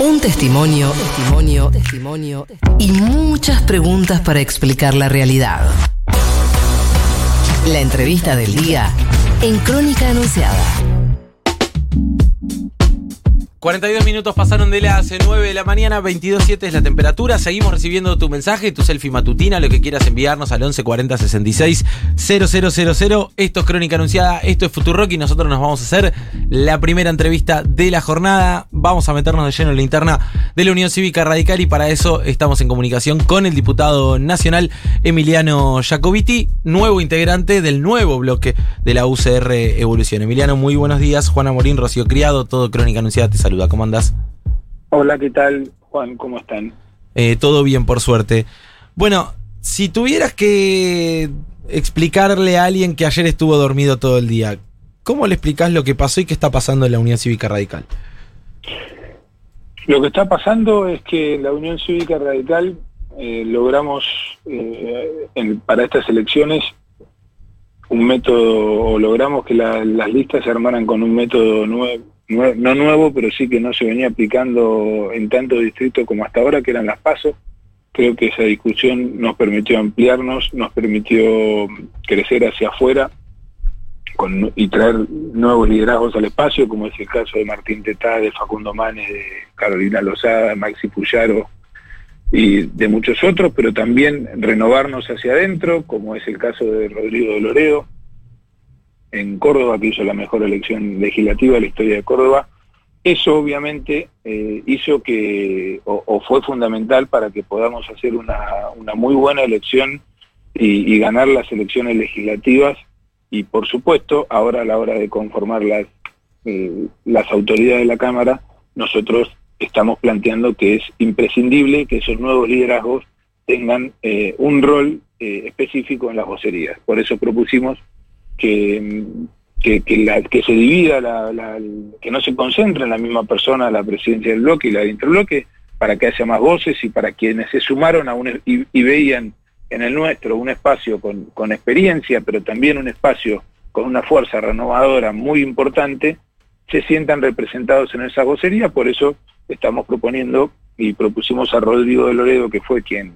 Un testimonio, testimonio, testimonio y muchas preguntas para explicar la realidad. La entrevista del día en Crónica Anunciada. 42 minutos pasaron de las 9 de la mañana, 22.7 es la temperatura. Seguimos recibiendo tu mensaje, tu selfie matutina, lo que quieras enviarnos al 1140 66 000. Esto es Crónica Anunciada, esto es Futurock y nosotros nos vamos a hacer la primera entrevista de la jornada. Vamos a meternos de lleno en la interna de la Unión Cívica Radical y para eso estamos en comunicación con el diputado nacional Emiliano Jacobiti, nuevo integrante del nuevo bloque de la UCR Evolución. Emiliano, muy buenos días. Juana Morín, Rocío Criado, todo Crónica Anunciada te saluda. ¿Cómo andás? Hola, ¿qué tal, Juan? ¿Cómo están? Eh, todo bien, por suerte. Bueno, si tuvieras que explicarle a alguien que ayer estuvo dormido todo el día, ¿cómo le explicás lo que pasó y qué está pasando en la Unión Cívica Radical? Lo que está pasando es que en la Unión Cívica Radical eh, logramos eh, en- para estas elecciones un método, o logramos que la- las listas se armaran con un método nuevo, no nuevo, pero sí que no se venía aplicando en tanto distrito como hasta ahora, que eran las pasos. Creo que esa discusión nos permitió ampliarnos, nos permitió crecer hacia afuera con- y traer nuevos liderazgos al espacio, como es el caso de Martín Tetá, de Facundo Manes, de Carolina Lozada, Maxi Puyaro y de muchos otros, pero también renovarnos hacia adentro, como es el caso de Rodrigo de Loredo, en Córdoba, que hizo la mejor elección legislativa de la historia de Córdoba. Eso obviamente eh, hizo que, o, fue fundamental para que podamos hacer una, una muy buena elección y, ganar las elecciones legislativas y por supuesto ahora a la hora de conformar las, eh, las autoridades de la Cámara, nosotros estamos planteando que es imprescindible que esos nuevos liderazgos tengan eh, un rol específico en las vocerías. Por eso propusimos que, que, que se divida, la, que no se concentre en la misma persona la presidencia del bloque y la de interbloque, para que haya más voces y para quienes se sumaron a un, y, y veían en el nuestro un espacio con, con experiencia, pero también un espacio con una fuerza renovadora muy importante, se sientan representados en esa vocería, por eso estamos proponiendo y propusimos a Rodrigo de Loredo, que fue quien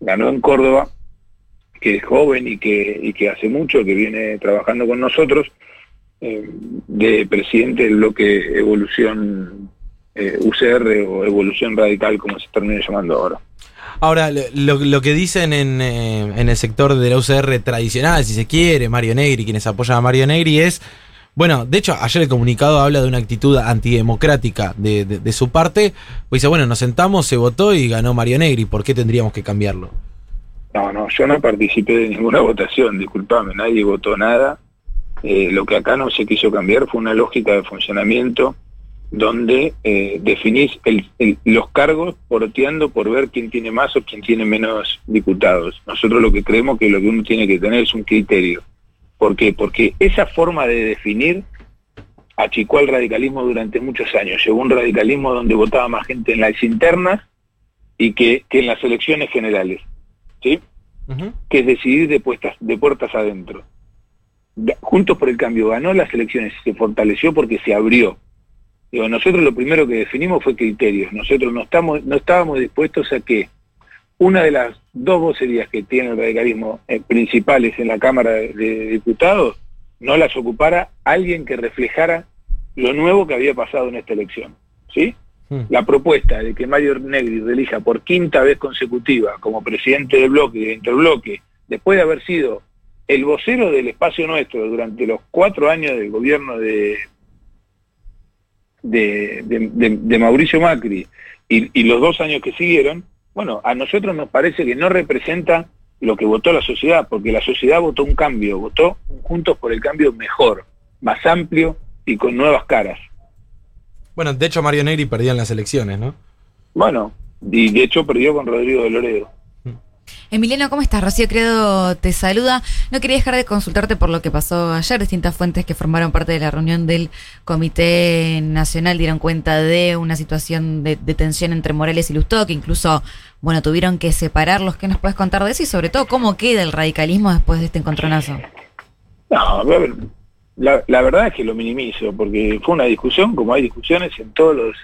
ganó en Córdoba, que es joven y que, y que hace mucho que viene trabajando con nosotros, eh, de presidente del bloque Evolución eh, UCR o Evolución Radical, como se termina llamando ahora. Ahora, lo, lo que dicen en, eh, en el sector de la UCR tradicional, si se quiere, Mario Negri, quienes apoyan a Mario Negri, es, bueno, de hecho, ayer el comunicado habla de una actitud antidemocrática de, de- de su parte, pues dice, bueno, nos sentamos, se votó y ganó Mario Negri, ¿por qué tendríamos que cambiarlo? No, no, yo no participé de ninguna votación, disculpame, nadie votó nada. Eh, lo que acá no se quiso cambiar fue una lógica de funcionamiento donde eh, definís los cargos porteando por ver quién tiene más o quién tiene menos diputados. Nosotros lo que creemos que lo que uno tiene que tener es un criterio. ¿Por qué? Porque esa forma de definir achicó al radicalismo durante muchos años. Llegó un radicalismo donde votaba más gente en las internas y que en las elecciones generales. ¿Sí? Que es decidir de, puestas, de puertas adentro. Juntos por el Cambio ganó las elecciones, se fortaleció porque se abrió. Digo, nosotros lo primero que definimos fue criterios. Nosotros no, estamos, no estábamos dispuestos a que una de las dos vocerías que tiene el radicalismo eh, principales en la Cámara de, de Diputados no las ocupara alguien que reflejara lo nuevo que había pasado en esta elección. ¿Sí? Mm. la propuesta de que Mario Negri relija por quinta vez consecutiva como presidente del bloque de interbloque, después de haber sido el vocero del espacio nuestro durante los cuatro años del gobierno de- de Mauricio Macri y, y los dos años que siguieron, bueno, a nosotros nos parece que no representa lo que votó la sociedad, porque la sociedad votó un cambio, votó Juntos por el Cambio mejor, más amplio y con nuevas caras. Bueno, de hecho Mario Negri perdió en las elecciones, ¿no? Bueno, y de hecho perdió con Rodrigo de Loredo. Emiliano, ¿cómo estás? Rocío Credo te saluda. No quería dejar de consultarte por lo que pasó ayer. Distintas fuentes que formaron parte de la reunión del Comité Nacional dieron cuenta de una situación de, de tensión entre Morales y Lustó, que incluso, bueno, tuvieron que separarlos. ¿Qué nos puedes contar de eso? Y sobre todo, ¿cómo queda el radicalismo después de este encontronazo? No, a ver, la, verdad es que lo minimizo, porque fue una discusión, como hay discusiones en todos los,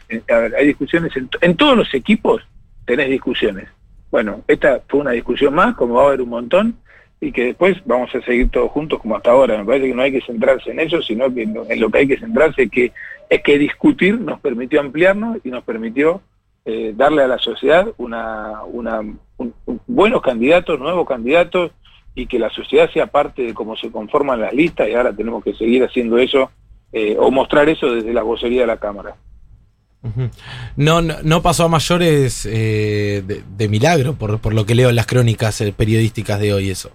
hay discusiones en, to- en todos los equipos, tenés discusiones. Bueno, esta fue una discusión más, como va a haber un montón, y que después vamos a seguir todos juntos como hasta ahora. Me parece que no hay que centrarse en eso, sino que en lo, que hay que centrarse es que, es que discutir nos permitió ampliarnos y nos permitió eh, darle a la sociedad una, una, un- un- buenos candidatos, nuevos candidatos, y que la sociedad sea parte de cómo se conforman las listas, y ahora tenemos que seguir haciendo eso, eh, o mostrar eso desde la vocería de la Cámara. No, no, no pasó a mayores eh, de, de milagro, por, por lo que leo en las crónicas eh, periodísticas de hoy, eso.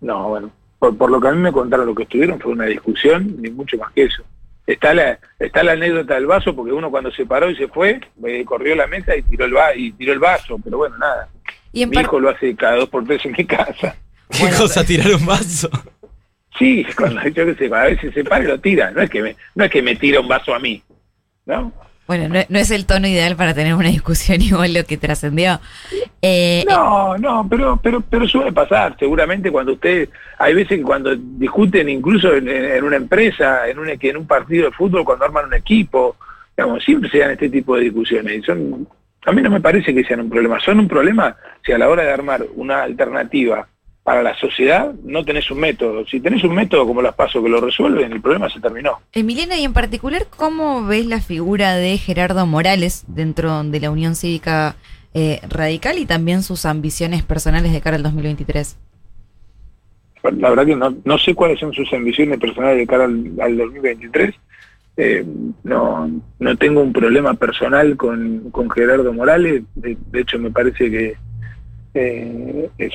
No, bueno, por, por lo que a mí me contaron lo que estuvieron fue una discusión, ni mucho más que eso. Está la, está la anécdota del vaso, porque uno cuando se paró y se fue, eh, corrió la mesa y tiró el, va y tiró el vaso, pero bueno, nada. Y en Mi hijo lo hace cada dos por tres en mi casa. ¿Qué Bueno, cosa tirar un vaso? Sí, cuando yo que sé, a veces se para y lo tira, no es que me, no es que me tira un vaso a mí, ¿no? Bueno, no, no es el tono ideal para tener una discusión igual lo que trascendió. Eh, No, no, pero, pero, pero suele pasar. Seguramente cuando usted, hay veces que cuando discuten incluso en, una empresa, en un, en un partido de fútbol, cuando arman un equipo, digamos, siempre se dan este tipo de discusiones. Y son, a mí no me parece que sean un problema. Son un problema si a la hora de armar una alternativa para la sociedad no tenés un método. Si tenés un método como las pasos que lo resuelven, el problema se terminó. Emiliano, y en particular, ¿cómo ves la figura de Gerardo Morales dentro de la Unión Cívica eh, Radical y también sus ambiciones personales de cara al 2023? La verdad que no, no sé cuáles son sus ambiciones personales de cara al, al 2023. Eh, no, no tengo un problema personal con, con Gerardo Morales. De, de hecho, me parece que es,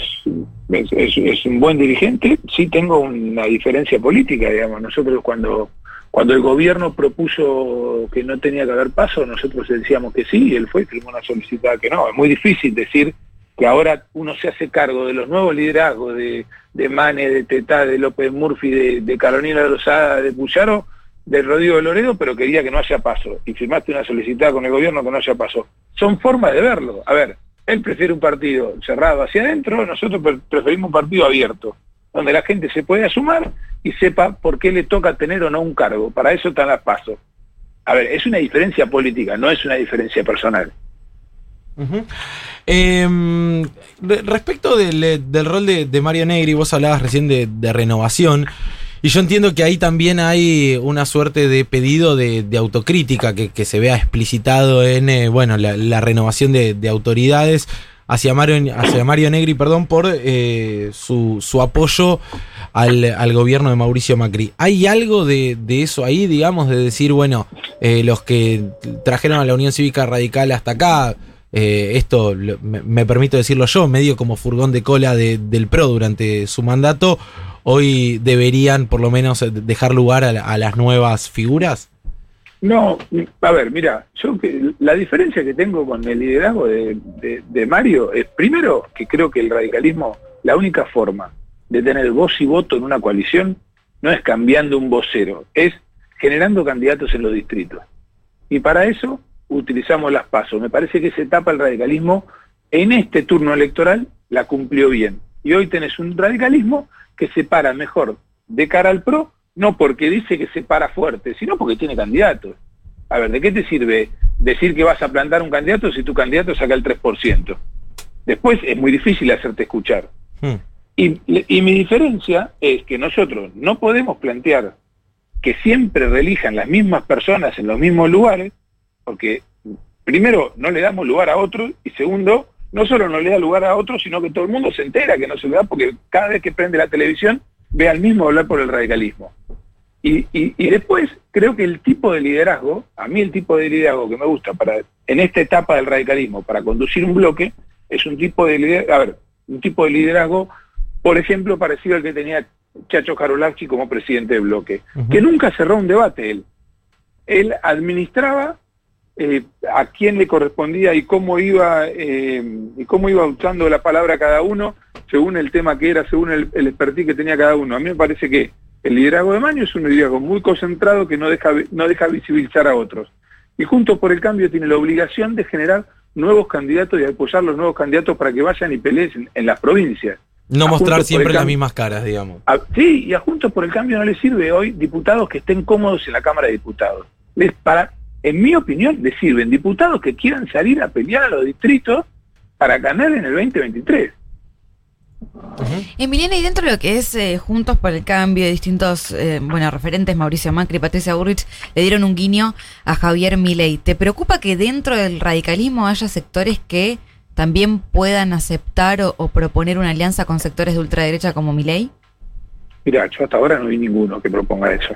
es, un buen dirigente. Sí tengo una diferencia política, digamos. Nosotros cuando, cuando el gobierno propuso que no tenía que haber paso, nosotros decíamos que sí y él fue y firmó una solicitud que no. Es muy difícil decir que ahora uno se hace cargo de los nuevos liderazgos de, de Mane, de Tetá, de López Murphy, de, de Carolina Rosada, de Puyaro, de Rodrigo de Loredo, pero quería que no haya paso. Y firmaste una solicitud con el gobierno que no haya paso. Son formas de verlo. A ver, él prefiere un partido cerrado hacia adentro, nosotros pre- preferimos un partido abierto, donde la gente se pueda sumar y sepa por qué le toca tener o no un cargo. Para eso están las pasos. A ver, es una diferencia política, no es una diferencia personal. Em, re- respecto del, del rol de, Mario Negri, vos hablabas recién de renovación, y yo entiendo que ahí también hay una suerte de pedido de, autocrítica que, se vea explicitado en eh, bueno la, renovación de, de autoridades hacia Mario, hacia Mario Negri, perdón, por eh, su, su apoyo al, al gobierno de Mauricio Macri. ¿Hay algo de, de eso ahí, digamos, de decir, bueno, eh, los que trajeron a la Unión Cívica Radical hasta acá, eh, esto me, me permito decirlo yo, medio como furgón de cola de- del PRO durante su mandato, hoy deberían por lo menos eh, dejar lugar a, a las nuevas figuras? No, a ver, mira, yo que- la diferencia que tengo con el liderazgo de, de- de Mario es primero que creo que el radicalismo, la única forma de tener voz y voto en una coalición no es cambiando un vocero, es generando candidatos en los distritos. Y para eso utilizamos las pasos. Me parece que esa etapa el radicalismo en este turno electoral la cumplió bien. Y hoy tenés un radicalismo que se para mejor de cara al PRO, no porque dice que se para fuerte, sino porque tiene candidatos. A ver, ¿de qué te sirve decir que vas a plantar un candidato si tu candidato saca el 3%? Después es muy difícil hacerte escuchar. Hmm. Y, y mi diferencia es que nosotros no podemos plantear que siempre reelijan las mismas personas en los mismos lugares, porque primero no le damos lugar a otros y segundo, no solo no le da lugar a otros, sino que todo el mundo se entera que no se le da porque cada vez que prende la televisión ve al mismo hablar por el radicalismo. Y, y- y después creo que el tipo de liderazgo, a mí el tipo de liderazgo que me gusta para en esta etapa del radicalismo para conducir un bloque, es un tipo de liderazgo, a ver, un tipo de liderazgo, por ejemplo, parecido al que tenía Chacho Karolakchi como presidente del bloque, que nunca cerró un debate él. Él administraba eh, a quién le correspondía y cómo iba eh, y cómo iba usando la palabra cada uno según el tema que era, según el, el expertise que tenía cada uno. A mí me parece que el liderazgo de Maño es un liderazgo muy concentrado que no deja, no deja visibilizar a otros. Y Juntos por el Cambio tiene la obligación de generar nuevos candidatos y apoyar los nuevos candidatos para que vayan y peleen en, las provincias. No A mostrar siempre las mismas caras, digamos. a- sí, y a Juntos por el Cambio no le sirve hoy diputados que estén cómodos en la Cámara de Diputados. Les para, en mi opinión, le sirven diputados que quieran salir a pelear a los distritos para ganar en el 2023. Emiliana, y dentro de lo que es eh, Juntos por el Cambio, distintos eh, bueno, referentes, Mauricio Macri y Patricia Burrich, le dieron un guiño a Javier Milei. ¿Te preocupa que dentro del radicalismo haya sectores que también puedan aceptar o, o proponer una alianza con sectores de ultraderecha como Milei? Mira, yo hasta ahora no vi ninguno que proponga eso.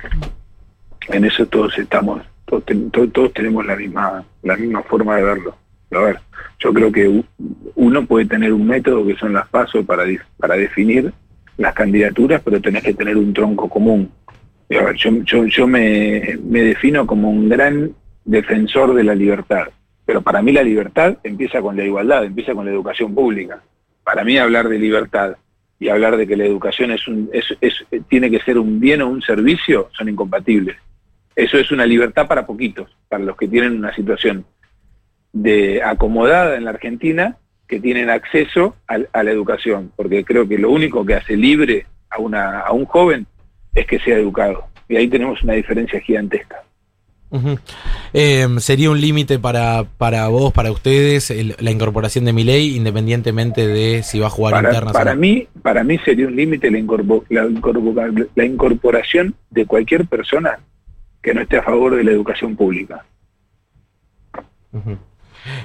En eso todos estamos, todos, ten- to- todos tenemos la misma, la misma forma de verlo. A ver, yo creo que uno puede tener un método que son las pasos para, para definir las candidaturas, pero tenés que tener un tronco común. A ver, yo, yo, yo me, me defino como un gran defensor de la libertad, pero para mí la libertad empieza con la igualdad, empieza con la educación pública. Para mí hablar de libertad y hablar de que la educación es un, es, es- tiene que ser un bien o un servicio son incompatibles. Eso es una libertad para poquitos, para los que tienen una situación de acomodada en la Argentina que tienen acceso a, la educación, porque creo que lo único que hace libre a, una, a un joven es que sea educado. Y ahí tenemos una diferencia gigantesca. Eh, ¿Sería un límite para, para vos, para ustedes, el- la incorporación de Milei, independientemente de si va a jugar Para, internas o para no? mí, para mí sería un límite la, la la incorporación de cualquier persona que no esté a favor de la educación pública.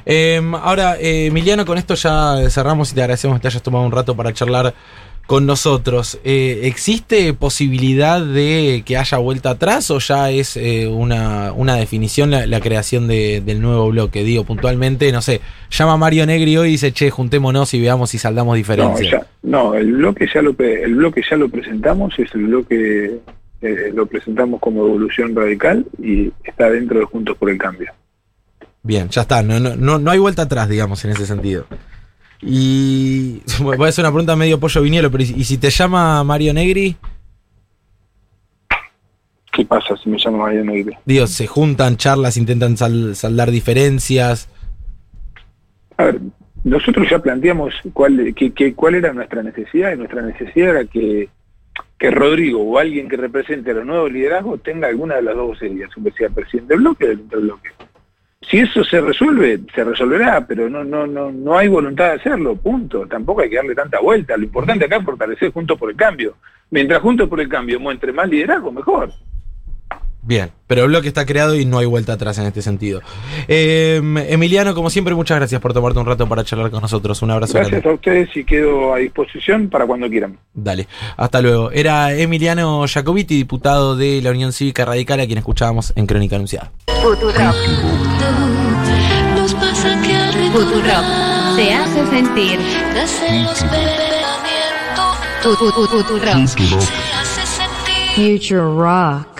Eh, ahora, eh, Emiliano, con esto ya cerramos y te agradecemos que te hayas tomado un rato para charlar con nosotros. Eh, ¿Existe posibilidad de que haya vuelta atrás o ya es eh, una, una definición la, la creación de- del nuevo bloque? Digo, puntualmente, no sé, llama Mario Negri hoy y dice, che, juntémonos y veamos si saldamos No, diferencias. ya- no, el bloque ya lo el bloque ya lo presentamos, es el bloque eh, lo presentamos como evolución radical y está dentro de Juntos por el Cambio. Bien, ya está, no, no, no, no hay vuelta atrás, digamos, en ese sentido. Y voy a hacer una pregunta medio pollo vinielo, pero ¿y si te llama Mario Negri? ¿Qué pasa si me llamo María Negri? Digo, se juntan, charlas, intentan sal- saldar diferencias. A ver, nosotros ya planteamos cuál, que, que- cuál era nuestra necesidad y nuestra necesidad era que, que Rodrigo o alguien que represente a los nuevos liderazgos tenga alguna de las dos vocerías, un que presidente del bloque o del interbloque. Si eso se resuelve, se resolverá, pero no, no, no, no hay voluntad de hacerlo, punto. Tampoco hay que darle tanta vuelta. Lo importante acá es fortalecer Juntos por el Cambio. Mientras Juntos por el Cambio muestre más liderazgo, mejor. Bien, pero el bloque está creado y no hay vuelta atrás en este sentido. Eh, Emiliano, como siempre, muchas gracias por tomarte un rato para charlar con nosotros. Un abrazo Gracias grande. a ustedes y quedo a disposición para cuando quieran. Dale, hasta luego. Era Emiliano Jacobiti, diputado de la Unión Cívica Radical, a quien escuchábamos en Crónica Anunciada. Al Futurock te hace sentir. Futurock. Future Rock.